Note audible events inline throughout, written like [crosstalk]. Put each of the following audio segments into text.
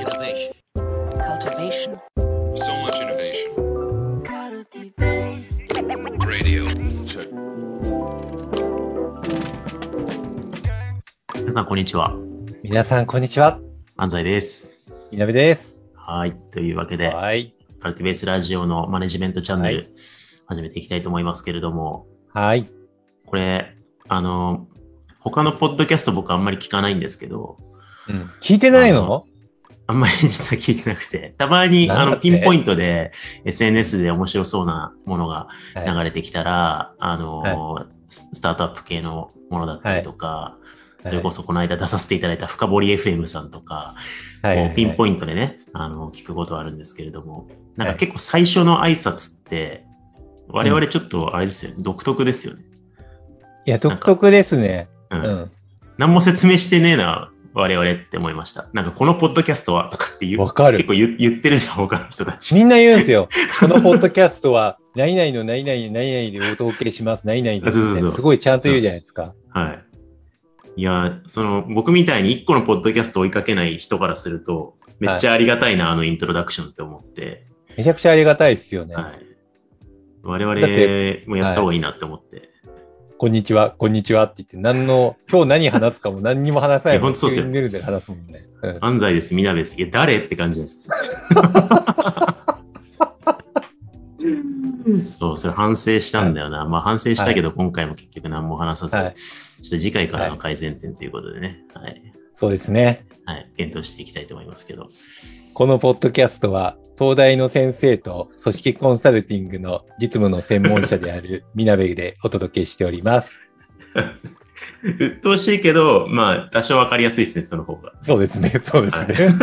Innovation. cultivation, So much innovation. Radio. Check. 皆さん、こんにちは。皆さん、こんにちは。安西です。みなべです。はい。というわけで、はい。カルティベースラジオのマネジメントチャンネル、はい始めていきたいと思いますけれども、はい。これ、あの、他のポッドキャスト僕あんまり聞かないんですけど、うん、聞いてないのあんまり実は聞いてなくて、たまにあのピンポイントで SNS で面白そうなものがはい流れてきたら、あの、ススタートアップ系のものだったりとか、いそれこそこの間出させていただいた深堀 FM さんとか、ピンポイントでね、あの、聞くことはあるんですけれども、なんはいか結構最初の挨拶って、我々ちょっとあれですよね、独特ですよね。いや、独特ですね。う。うんん。何も説明してねえな、我々って思いました。なんかこのポッドキャストはとかって言うわかる結構言言ってるじゃん、他の人たち。みんな言うんですよ。[laughs] このポッドキャストは、何々の何々の何々でお届けします。何々ですそうそうそうすごいちゃんと言うじゃないですか。はい。いや、その、僕みたいに一個のポッドキャスト追いかけない人からすると、めっちゃありがたいな、あのイントロダクションって思って、めちゃくちゃありがたいですよね。はい。我々もやった方がいいなって思って。こんにちは、こんにちはって言って、何の、今日何話すかも何にも話さないいやほんとそうっすよルで話すもんね。うん安西です、みなべです。いや、誰って感じです。[laughs] そう、それ反省したんだよな。まあ反省したけど、今回も結局何も話さず、はいちょっと次回からの改善点ということでね、はい。そうですね。はい。検討していきたいと思いますけど。このポッドキャストは、東大の先生と組織コンサルティングの実務の専門者であるみなべでお届けしております。うっとうしいけど、まあ、多少わかりやすいですね、その方が。そうですね、そうですね。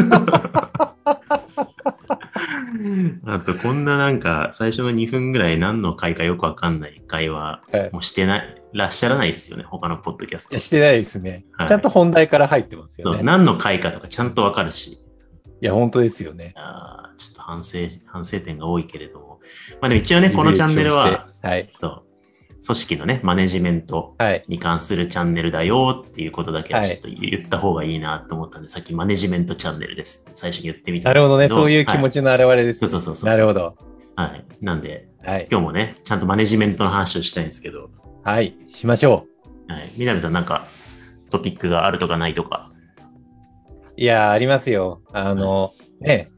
[laughs] あと、こんななんか、最初の2分ぐらい何の回かよくわかんない会話、はいもうしてない、らっしゃらないですよね、他のポッドキャスト。してないですね、はいちゃんと本題から入ってますよね。何の回かとかちゃんとわかるし。いや、本当ですよね。あーちょっと反省、反省点が多いけれども。まあでも一応ね、このチャンネルは、はい。そう、組織のね、マネジメントはい。に関するチャンネルだよっていうことだけははいちょっと言った方がいいなと思ったんで、さっきマネジメントチャンネルですって最初に言ってみたんですけなるほどね。そういう気持ち。ちの表れです、そうそうそうそうなるほど。はい。なんで、はい。今日もね、ちゃんとマネジメントの話をしたいんですけど、はい。しましょはい。南さんなんかトピックがあるとかないとか？う。いや、ありますよ。あの、ね、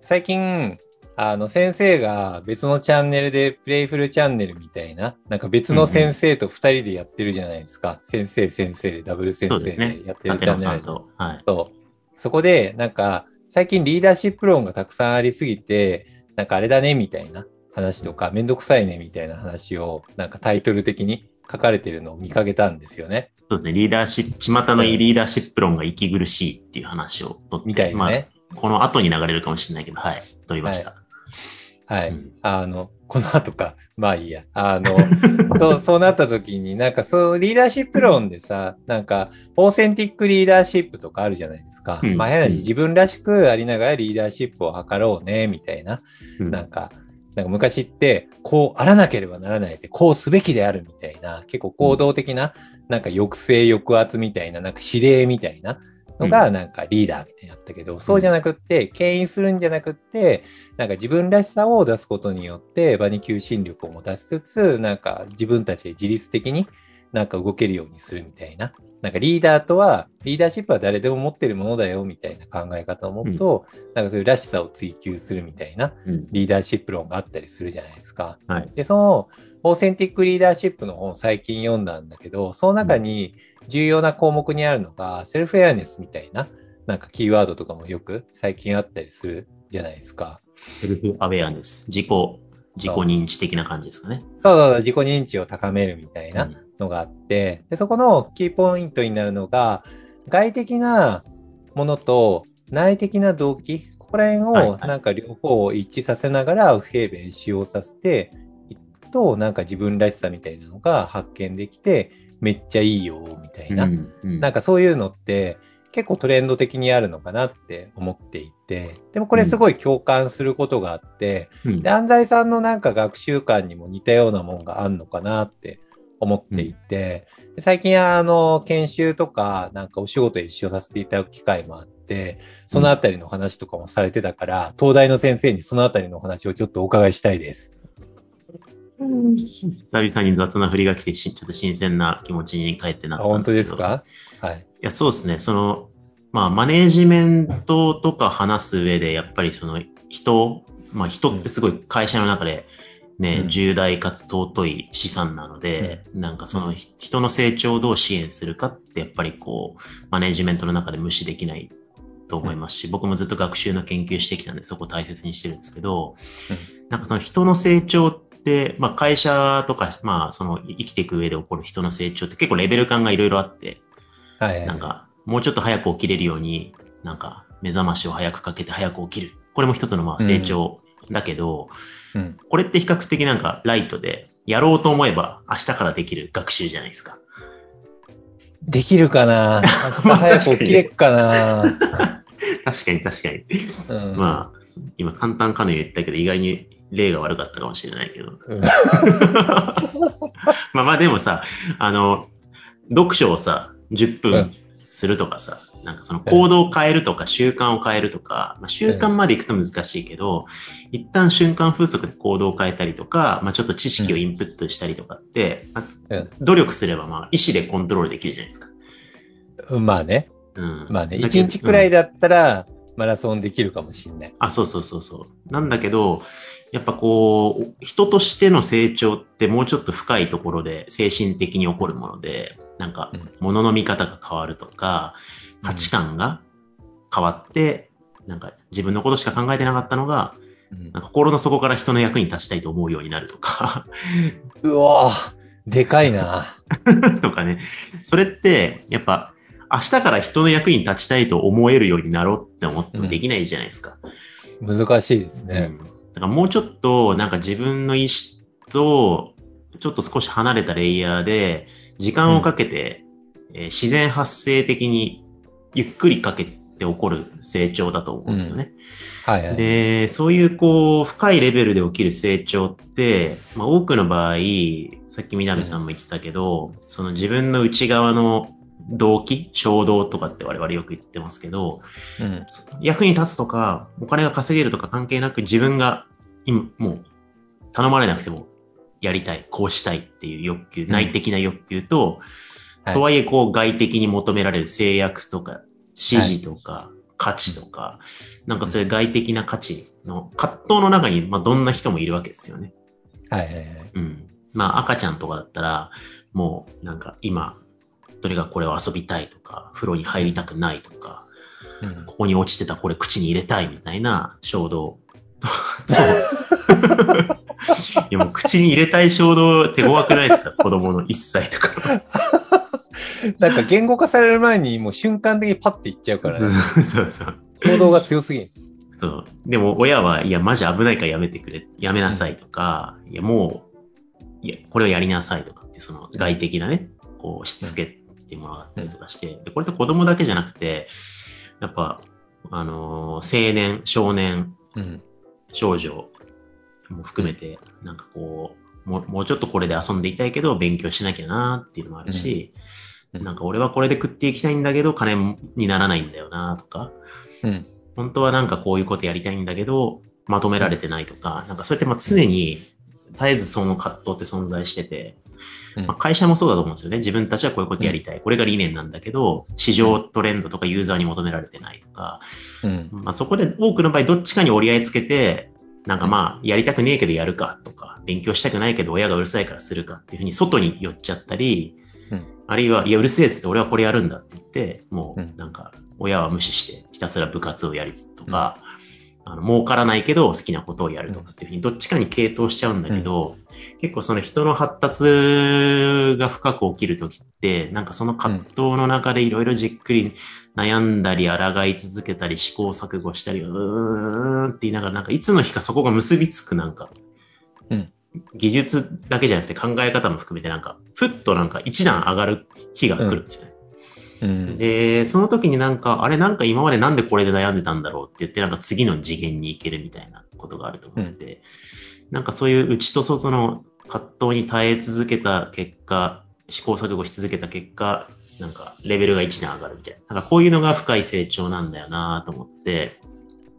最近、あの、先生が別のチャンネルでプレイフルチャンネルみたいな、なんか別の先生と二人でやってるじゃないですか。先生、先生でダブル先生そうでやってる立チャンネル。野さんと。はい。そう。そこで、なんか、最近リーダーシップ論がたくさんありすぎて、なんかあれだね、みたいな話とか、めんどくさいね、みたいな話を、なんかタイトル的に書かれてるのを見かけたんですよね。そうですね。リーダーシップ、巷のリーダーシップ論が息苦しいっていう話をとって、みたいなね。まあ、この後に流れるかもしれないけど、はい。取りました。はい。うんあの、この後か。[laughs] まあいいや。あの、[laughs] そう、そうなった時に、なんかそう、リーダーシップ論でさ、なんか、オーセンティックリーダーシップとかあるじゃないですか。うんまあ変な話、自分らしくありながらリーダーシップを図ろうね、みたいな。うんなんか、なんか昔って、こうあらなければならないって、こうすべきであるみたいな、結構行動的な、なんか抑制抑圧みたいな、なんか指令みたいなのが、なんかリーダーみたいになったけど、そうじゃなくって、牽引するんじゃなくって、なんか自分らしさを出すことによって、場に求心力を持たせつつ、なんか自分たちで自律的になんか動けるようにするみたいな。なんかリーダーとは、リーダーシップは誰でも持ってるものだよみたいな考え方を持つと、なんかそういうらしさを追求するみたいなうんリーダーシップ論があったりするじゃないですか。はい。で、そのオーセンティックリーダーシップの本を最近読んだんだけど、その中に重要な項目にあるのが、セルフエアネスみたいな、なんかキーワードとかもよく最近あったりするじゃないですか。セルフアウェアネス。自己、自己認知的な感じですかね。そうそうそう、自己認知を高めるみたいなうんのがあって、でそこのキーポイントになるのが、外的なものと内的な動機、ここら辺をなんか両方を一致させながら不平弁使用させていくと、なんか自分らしさみたいなのが発見できて、めっちゃいいよ、みたいな。うんうんなんかそういうのって結構トレンド的にあるのかなって思っていて、でもこれすごい共感することがあって、うんで安西さんのなんか学習観にも似たようなもんがあるのかなって思っていて、で最近あの研修とかなんかお仕事で一緒させていただく機会もあっって、そのあたりの話とかもされてたから、東大の先生にそのあたりのお話をちょっとお伺いしたいです。久々に雑な振りが来てし、ちょっと新鮮な気持ちに帰ってなあ、ったん本当ですけど。ですか？はい。いや、そうですね。その、まあ、マネージメントとか話す上で、やっぱりその人、まあ、人ってすごい会社の中でね、うん重大かつ尊い資産なので、なんかそのひ人の成長をどう支援するかって、やっぱりこう、マネージメントの中で無視できないと思いますし、僕もずっと学習の研究してきたんで、そこを大切にしてるんですけど、なんかその人の成長って、まあ、会社とか、まあ、その生きていく上で起こる人の成長って結構レベル感がいろいろあって、はいはい。なんか、もうちょっと早く起きれるように、なんか、目覚ましを早くかけて早く起きる。これも一つのまあ成長だけど、うん。これって比較的なんかライトで、やろうと思えば明日からできる学習じゃないですか。できるかな？明日早く起きれっかな？[laughs] 確かに確かに。うん。まあ、今簡単かの言ったけど、意外に例が悪かったかもしれないけど。うん [laughs] まあまあでもさ、あの、読書をさ、10う分んするとかさ、なんかその行動を変えるとか習慣を変えるとか、まあ、習慣までいくと難しいけど、一旦瞬間風速で行動を変えたりとか、まあちょっと知識をインプットしたりとかって、まあうん努力すればまあ意思でコントロールできるじゃないですか。うんまあね。うん。まあね。だけど1日くらいだったら、マラソンできるかもしんない。あ、そうそうそうそう。なんだけど、やっぱこう、人としての成長ってもうちょっと深いところで精神的に起こるもので、なんかうん、物の見方が変わるとか、価値観が変わって、なんか自分のことしか考えてなかったのが、心の底から人の役に立ちたいと思うようになるとか、うわぁでかいな。[laughs] とかね。それって、やっぱ、明日から人の役に立ちたいと思えるようになろうって思ってもできないじゃないですか。難しいですうね。んだからもうちょっとなんか自分の意思とちょっと少し離れたレイヤーで時間をかけて、えー自然発生的にゆっくりかけて起こる成長だと思うんですよね。はいはい。で、そういうこう深いレベルで起きる成長って、まあ、多くの場合、さっき南さんも言ってたけど、その自分の内側の動機、衝動とかって我々よく言ってますけど、うん。役に立つとか、お金が稼げるとか関係なく自分が今もう頼まれなくてもやりたい、こうしたいっていう欲求、ん内的な欲求と、はいとはいえこう外的に求められる制約とか、指示とか、価値とか、なんかそういう外的な価値の葛藤の中に、まあどんな人もいるわけですよね。はいはいはい。うん。まあ赤ちゃんとかだったら、もうなんか今、とにかくこれを遊びたいとか、風呂に入りたくないとか、うんここに落ちてたこれ口に入れたいみたいな衝動。[laughs] いやもう口に入れたい衝動手強くないですか子供の1歳とか。なんか言語化される前にもう瞬間的にパッていっちゃうから、ね、そうそう行動が強すぎる。そう。でも親は、いや、マジ危ないからやめてくれ、やめなさいとか、いや、もう、いや、これをやりなさいとかって、その外的なね、こう、しつけってものがあったりとかして、でこれって子供だけじゃなくて、やっぱ、あのー青年、少年、うん。少女も含めて、なんかこう、もうもうちょっとこれで遊んでいたいけど、勉強しなきゃなっていうのもあるし、うんうんなんか俺はこれで食っていきたいんだけど、金にならないんだよなとか、うん。本当はなんかこういうことやりたいんだけど、まとめられてないとか、なんかそれってまあ常に絶えずその葛藤って存在してて、うんまあ、会社もそうだと思うんですよね。自分たちはこういうことやりたい。これが理念なんだけど、市場トレンドとかユーザーに求められてないとか、うん。まあ、そこで多くの場合どっちかに折り合いつけて、なんかまあ、やりたくねえけどやるかとか、勉強したくないけど親がうるさいからするかっていうふうに外に寄っちゃったり、うん。あるいは、いや、うるせえっつって俺はこれやるんだって言って、もううん。なんか、親は無視してひたすら部活をやりつつとか、あの儲からないけど好きなことをやるとかっていうふうにどっちかに傾倒しちゃうんだけど、結構その人の発達が深く起きるときって、なんかその葛藤の中でいろいろじっくり悩んだり、抗い続けたり、試行錯誤したり、うーんって言いながら、なんかいつの日かそこが結びつくなんか、うん技術だけじゃなくて考え方も含めてなんか、ふっとなんか一段上がる日が来るんですよね。うん。で、その時になんか、あれなんか今までなんでこれで悩んでたんだろうって言って、なんか次の次元に行けるみたいなことがあると思って、なんかそういう内と外の葛藤に耐え続けた結果、試行錯誤し続けた結果、なんかレベルが1段上がるみたいな。なんかこういうのが深い成長なんだよなと思って、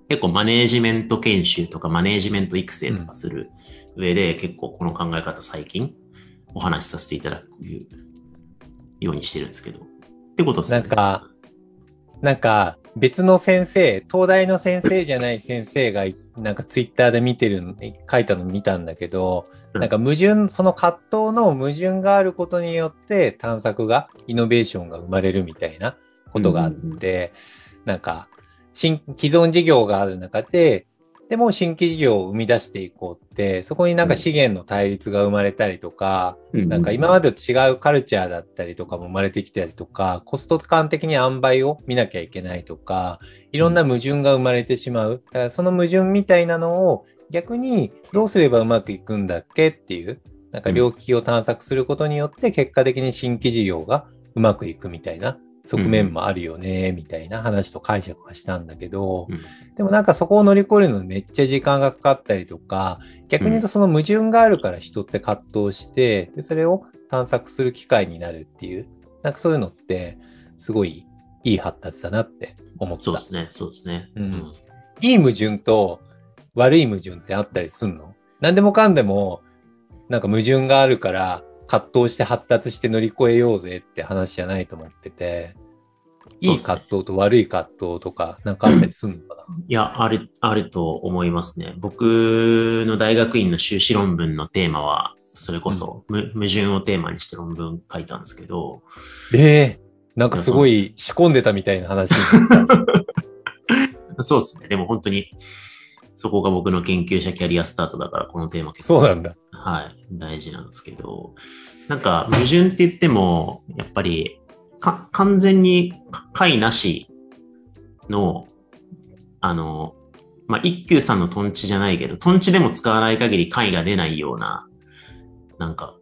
結構マネージメント研修とかマネージメント育成とかする上で、結構この考え方最近お話しさせていただくようにしてるんですけど。ってことですね。なんか、なんか別の先生、東大の先生じゃない先生が、なんかツイッターで見てるの、書いたの見たんだけど、うん。なんか矛盾、その葛藤の矛盾があることによって探索が、イノベーションが生まれるみたいなことがあって、なんか、新、既存事業がある中で、でも新規事業を生み出していこうって、そこになんか資源の対立が生まれたりとか、うなんか今までと違うカルチャーだったりとかも生まれてきたりとか、コスト感的に塩梅を見なきゃいけないとか、いろんな矛盾が生まれてしまう。だからその矛盾みたいなのを逆にどうすればうまくいくんだっけっていう、なんか領域を探索することによって結果的に新規事業がうまくいくみたいな側面もあるよね、みたいな話と解釈はしたんだけど、うんでもなんかそこを乗り越えるのにめっちゃ時間がかかったりとか、逆に言うとその矛盾があるから人って葛藤して、で、それを探索する機会になるっていう、なんかそういうのって、すごいいい発達だなって思った。そうですね、そうですね。うんいい矛盾と悪い矛盾ってあったりすんの何でもかんでも、なんか矛盾があるから葛藤して発達して乗り越えようぜって話じゃないと思ってて、いい葛藤と悪い葛藤とかなんかあったりすんのかな？いや、ある、あると思いますね。僕の大学院の修士論文のテーマは、それこそ、む矛盾をテーマにして論文書いたんですけど、ええなんかすごい仕込んでたみたいな話。[laughs] そうですね。でも本当に、そこが僕の研究者キャリアスタートだから、このテーマ結構そうなんだ。はい、大事なんですけど、なんか矛盾って言っても、やっぱり、か、完全に解なしの、あの、まあ、一休さんのトンチじゃないけど、トンチでも使わない限り解が出ないような、なんか、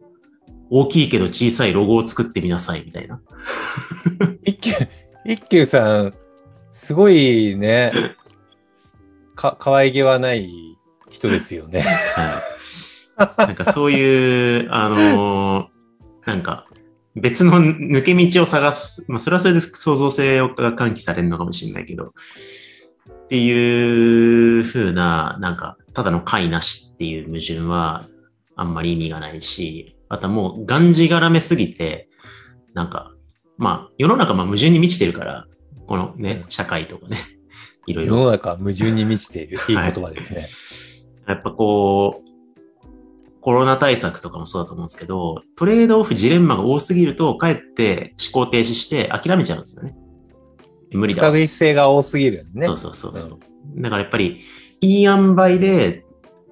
大きいけど小さいロゴを作ってみなさいみたいな。[laughs] 一休、一休さん、すごいね、か、可愛げはない人ですよね。はい。なんかそういう、あのーなんか、別の抜け道を探す。まあ、それはそれで創造性が喚起されるのかもしれないけど、っていう風な、なんか、ただの解なしっていう矛盾は、あんまり意味がないし、あとはもう、がんじがらめすぎて、なんか、まあ、世の中まあ矛盾に満ちてるから、このね、社会とかね、いろいろ世の中矛盾に満ちている。いい言葉ですね。やっぱこう、コロナ対策とかもそうだと思うんですけど、トレードオフジレンマが多すぎると、かえって思考停止して諦めちゃうんですよね。無理不だわ。確実性が多すぎるね。そうそうそうそう。だからやっぱり、いい塩梅で、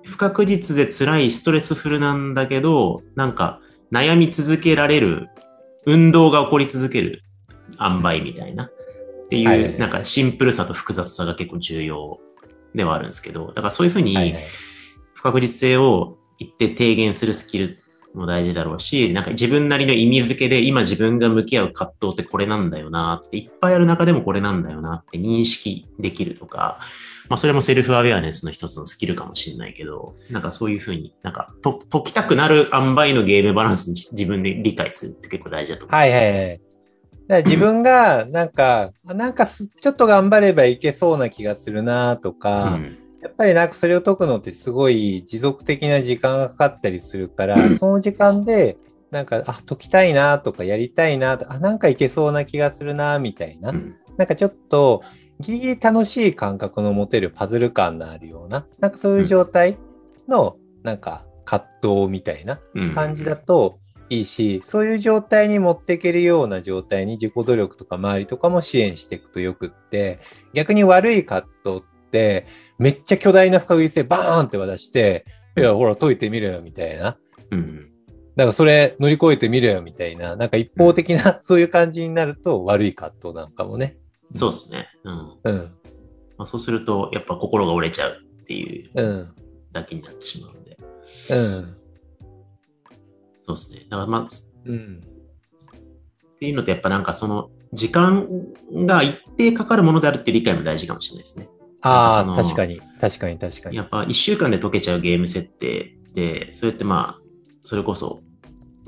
不確実で辛いストレスフルなんだけど、なんか悩み続けられる、運動が起こり続ける塩梅みたいな。っていう、はいなんかシンプルさと複雑さが結構重要ではあるんですけど、だからそういうふうに、不確実性を一定低減するスキルも大事だろうし、なんか自分なりの意味付けで今自分が向き合う葛藤ってこれなんだよなって、いっぱいある中でもこれなんだよなって認識できるとか、まあそれもセルフアウェアネスの一つのスキルかもしれないけど、なんかそういうふうになんかと解きたくなる塩梅のゲームバランスに自分で理解するって結構大事だと思う。はいはいはい。だ自分が、なんか、あなんかすちょっと頑張ればいけそうな気がするなとか、うん。やっぱりなんかそれを解くのってすごい持続的な時間がかかったりするから、[laughs] その時間で、なんか、あ、解きたいなとかやりたいなとあ、なんかいけそうな気がするなみたいな。うん。なんかちょっと、ギリギリ楽しい感覚の持てるパズル感のあるような、なんかそういう状態の、なんか葛藤みたいなうん。感じだといいし、そういう状態に持っていけるような状態に自己努力とか周りとかも支援していくとよくって、逆に悪い葛藤って、めっちゃ巨大な不確実性バーンって渡して、いや、ほら、解いてみろよ、みたいな。うんなんかそれ乗り越えてみろよ、みたいな。なんか一方的な、そういう感じになると悪い葛藤なんかもね。そうですね。うんうん。まあ、そうすると、やっぱ心が折れちゃうっていううん。だけになってしまうので。うん。そうですね。だからまあ、うん。っていうのと、やっぱなんかその、時間が一定かかるものであるって理解も大事かもしれないですね。ああ、確かに、確かに、確かに。やっぱ一週間で解けちゃうゲーム設定で、それってまあ、それこそ、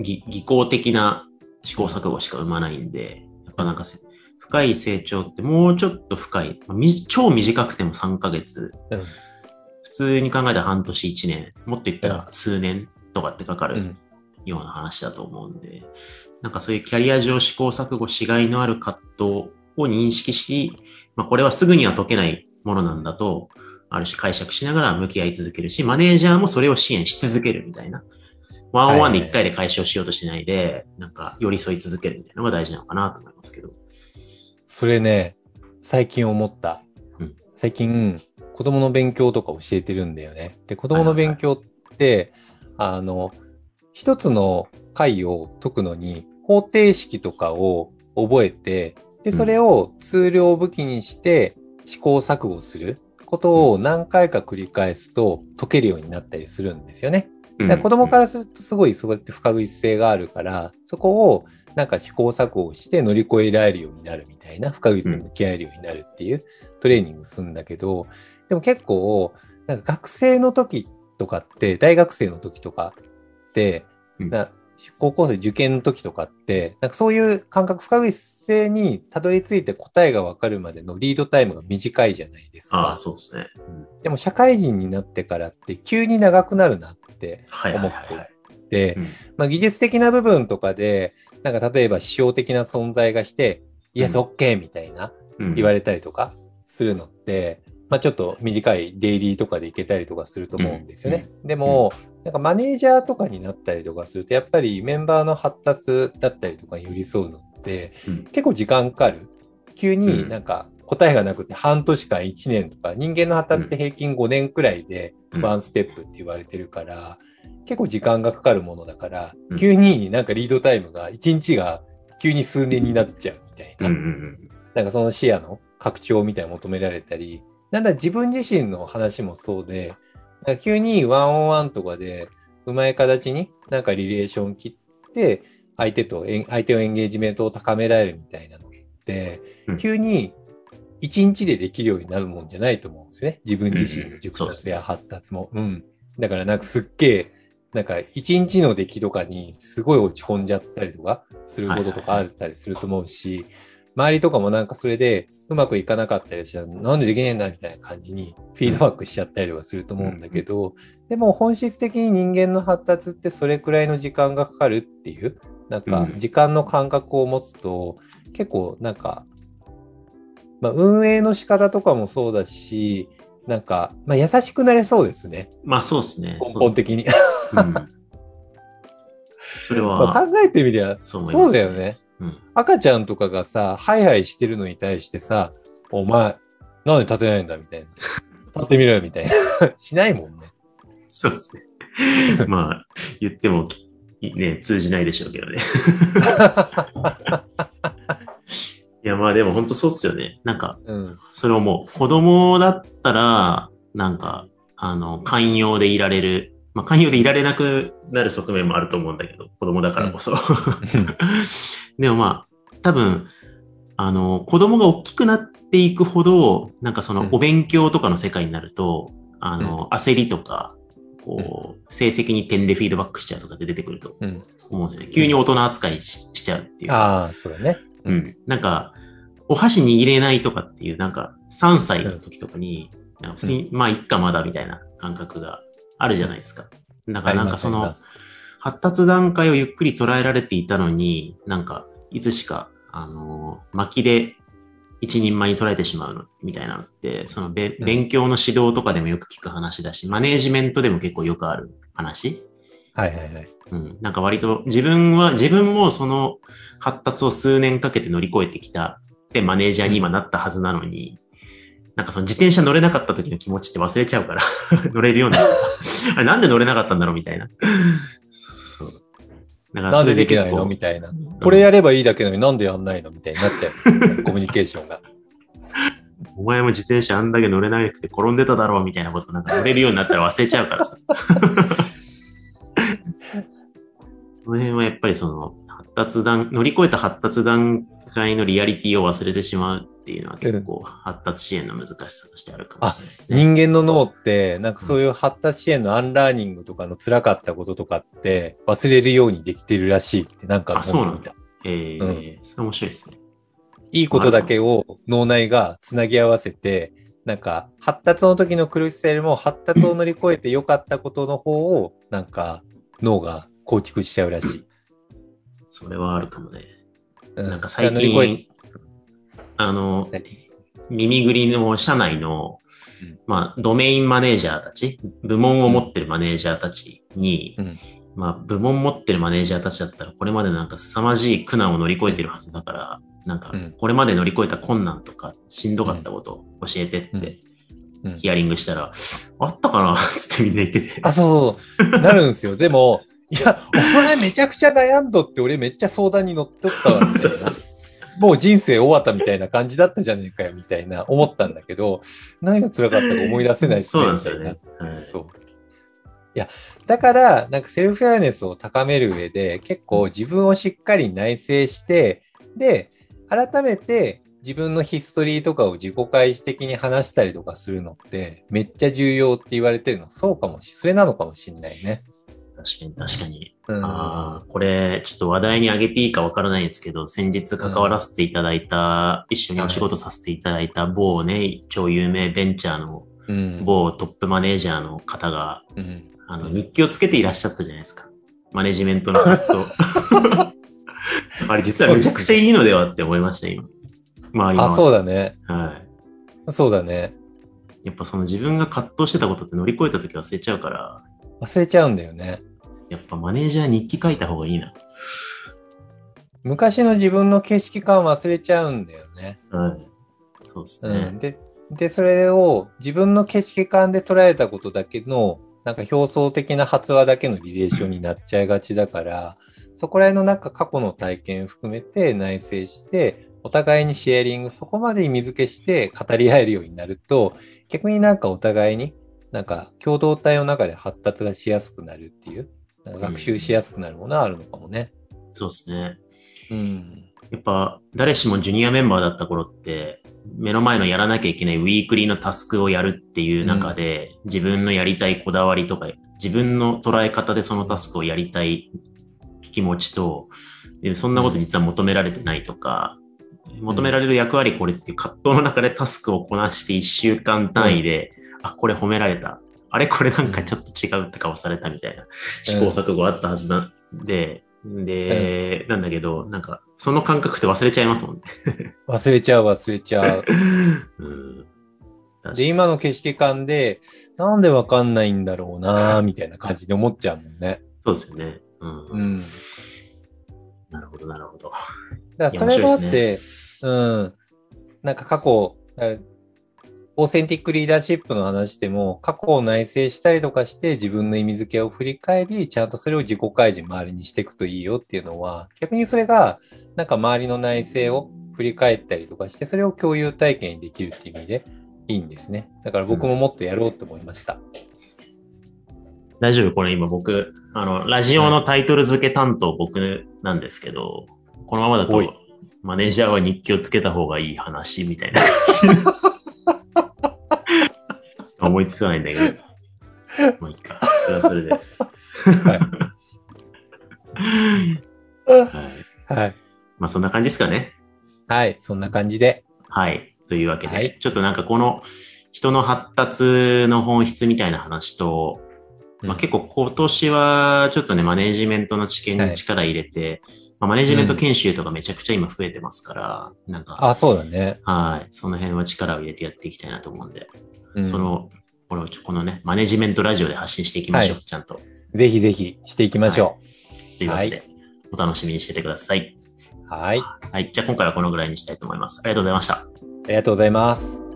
ぎ技巧的な試行錯誤しか生まないんで、ぱなんかせ深い成長ってもうちょっと深い。まあみ超短くても3ヶ月。うん普通に考えたら半年1年。もっと言ったら数年とかってかかるうん。ような話だと思うんで、なんかそういうキャリア上試行錯誤しがいのある葛藤を認識し、まあこれはすぐには解けないものなんだと、ある種解釈しながら向き合い続けるし、マネージャーもそれを支援し続けるみたいな。ワンオンワンで一回で解消しようとしないで、なんか寄り添い続けるみたいなのが大事なのかなと思いますけど。それね、最近思った。うん最近、子供の勉強とか教えてるんだよね。で、子供の勉強って、あの、一つの回を解くのに方程式とかを覚えて、で、それをツールを武器にして試行錯誤することを何回か繰り返すと解けるようになったりするんですよね。だから子供からするとすごいそうやって不確実性があるから、そこをなんか試行錯誤をして乗り越えられるようになるみたいな、不確実に向き合えるようになるっていうトレーニングするんだけど、でも結構、なんか学生の時とかって、大学生の時とかな高校生受験の時とかって、なんかそういう感覚、不確実性にたどり着いて答えがわかるまでのリードタイムが短いじゃないですか。ああ、そうですね。うん。でも社会人になってからって急に長くなるなって思ってはいあ、技術的な部分とかで、なんか例えば指標的な存在がして、イエス、うんオッケーみたいなうん。言われたりとかするのって、まあちょっと短いデイリーとかでいけたりとかすると思うんですよね。でも、なんかマネージャーとかになったりとかすると、やっぱりメンバーの発達だったりとかに寄り添うのって、うん。結構時間かかる。急になんか答えがなくて半年間1年とか、人間の発達って平均5年くらいでうん。ワンステップって言われてるから、結構時間がかかるものだからう、ん。急になんかリードタイムが1日が急に数年になっちゃうみたいな。なんかその視野の拡張みたいなの求められたり、なんだ自分自身の話もそうで、急にワンオンワンとかでうまい形になんかリレーション切って、相手と相手のエンゲージメントを高められるみたいなのって、うん急に一日でできるようになるもんじゃないと思うんですね。自分自身の熟達や発達も。うん。だからなんかすっげえ、なんか一日の出来とかにすごい落ち込んじゃったりとかすることとかあったりすると思うし、周りとかもなんかそれでうまくいかなかったりしたら、なんでできねえんだみたいな感じにフィードバックしちゃったりとかすると思うんだけど、でも本質的に人間の発達ってそれくらいの時間がかかるっていう、なんかうん時間の感覚を持つと、結構なんか、まあ運営の仕方とかもそうだし、なんか、まあ優しくなれそうですね。まあそうですね。根本的に。うん [laughs] それまあは、考えてみりゃ、そそう思いますうだよね。うん赤ちゃんとかがさ、ハイハイしてるのに対してさ、お前、なんで立てないんだみたいな。立ってみろよみたいな。[laughs] しないもんね。そうですね。まあ、言っても、ね、通じないでしょうけどね。[laughs] いや、まあでも本当そうっすよね。なんか、うん。それをもう、子供だったら、なんか、あの、寛容でいられる。まあ、寛容でいられなくなる側面もあると思うんだけど、子供だからこそ。[laughs] でもまあ、多分、あの、子供が大きくなっていくほど、なんかそのうんお勉強とかの世界になると、あの、焦りとか、こう、成績に点でフィードバックしちゃうとかって出てくるとうん。思うんですよね。急に大人扱いししちゃうっていう。ああ、そうだね。う。ん。なんか、お箸握れないとかっていう、なんか、3歳の時とかに、なんかまあ、いっかまだみたいな感覚があるじゃないですか。だからなんかその発達段階をゆっくり捉えられていたのに、なんか、いつしか、あのー巻きで一人前に捉えてしまうの、みたいなのって、そのべ、うん勉強の指導とかでもよく聞く話だし、マネージメントでも結構よくある話。はいはいはい。うん。なんか割と自分は、自分もその発達を数年かけて乗り越えてきたってマネージャーに今なったはずなのに、なんかその自転車乗れなかった時の気持ちって忘れちゃうから、[laughs] 乗れるようになった。あれなんで乗れなかったんだろうみたいな。そう。なんでできないのみたいな。これやればいいだけなのになんでやんないのみたいになっちゃうんですよ、コミュニケーションが。[laughs] お前も自転車あんだけ乗れなくて転んでただろうみたいなことなんか乗れるようになったら忘れちゃうからさ。[laughs] この辺はやっぱりその発達段、乗り越えた発達段階のリアリティを忘れてしまうっていうのは結構発達支援の難しさとしてあるかもしれないですね。人間の脳って、なんかそういう発達支援のアンラーニングとかの辛かったこととかって忘れるようにできてるらしいってなんか思ってみた。えーうんそれ面白いですね。いいことだけを脳内がつなぎ合わせて、なんか発達の時の苦しさよりも発達を乗り越えて良かったことの方を、なんか脳が構築しちゃうらしい。それはあるかもね。うなんか最近、あの、耳ぐりの社内のうん、まあ、ドメインマネージャーたち、部門を持ってるマネージャーたちに、うん。まあ、部門持ってるマネージャーたちだったら、これまでなんか凄まじい苦難を乗り越えてるはずだから、なんかうん、これまで乗り越えた困難とか、しんどかったことを教えてって、うん。ヒアリングしたら、あったかな？[laughs] つってみんな言ってて。あ、そうそう、なるんですよ。でも、いや、お前めちゃくちゃ悩んどって、俺めっちゃ相談に乗っとったわ、みたいな。[laughs] もう人生終わったみたいな感じだったじゃねえかよ、みたいな思ったんだけど、何が辛かったか思い出せないっすね、そうなんですよね。はいそう。いや、だから、なんかセルフアウェアネスを高める上で、結構自分をしっかり内省して、で、改めて自分のヒストリーとかを自己開示的に話したりとかするのって、めっちゃ重要って言われてるの、そうかもし、それなのかもしんないね。確かに、確かに。うん。ああ、これ、ちょっと話題に上げていいかわからないんですけど、先日関わらせていただいた、一緒にお仕事させていただいた某ね、超有名ベンチャーのうん。某トップマネージャーの方が、うん。あの、日記をつけていらっしゃったじゃないですか。マネジメントの [laughs] 葛藤。[laughs] あれ実はめちゃくちゃいいのではって思いました、今。周りあ、の。そうだね。はい。そうだね。やっぱその自分が葛藤してたことって乗り越えた時忘れちゃうから、忘れちゃうんだよね。やっぱマネージャー日記書いた方がいいな。昔の自分の景色感忘れちゃうんだよね。はい。そうですうね。ん、でで、それを自分の景色感で捉えたことだけの、なんか表層的な発話だけのリレーションになっちゃいがちだから、そこら辺のなんか過去の体験含めて内省して、お互いにシェアリング、そこまで意味付けして語り合えるようになると、逆になんかお互いになんか共同体の中で発達がしやすくなるっていう、学習しやすくなるものはあるのかもね。そうですね。うん。やっぱ誰しもジュニアメンバーだった頃って、目の前のやらなきゃいけないウィークリーのタスクをやるっていう中で、自分のやりたいこだわりとか、自分の捉え方でそのタスクをやりたい気持ちと、でそんなこと実は求められてないとか、求められる役割これっていう葛藤の中でタスクをこなして1週間単位で、あ、これ褒められた。あれこれなんかちょっと違うって顔されたみたいな試行錯誤あったはずなんで、で、なんだけど、なんか、その感覚って忘れちゃいますもんね。忘れちゃう忘れちゃう。[laughs] うん。で、に今の景色感で、なんでわかんないんだろうなみたいな感じで思っちゃうもんね。そうですよね。うん。うん。だなるほど、なるほど。からそれもあって、うん。なんか過去、オーセンティックリーダーシップの話でも、過去を内省したりとかして自分の意味付けを振り返り、ちゃんとそれを自己開示周りにしていくといいよっていうのは、逆にそれが、なんか周りの内省を振り返ったりとかして、それを共有体験にできるっていう意味でいいんですね。だから僕ももっとやろうと思いました。大丈夫これ今僕、あの、ラジオのタイトル付け担当僕なんですけど、このままだと、マネージャーは日記をつけた方がいい話みたいな感じ。[laughs] 思いつかないんだけど。もういいか。それはそれで。はい。はい。まあそんな感じですかね。はい。そんな感じで。はい。というわけで、はいちょっとなんかこの人の発達の本質みたいな話と、まあ、結構今年はちょっとね、マネージメントの知見に力入れて、まあ、マネージメント研修とかめちゃくちゃ今増えてますから、なんか、あ、そうだね。はい。その辺は力を入れてやっていきたいなと思うんで、うんその、これをこのね、マネジメントラジオで発信していきましょう。はちゃんと。ぜひぜひしていきましょというわけで、お楽しみにしててください。う。はい。はい。じゃあ今回はこのぐらいにしたいと思います。ありがとうございました。ありがとうございます。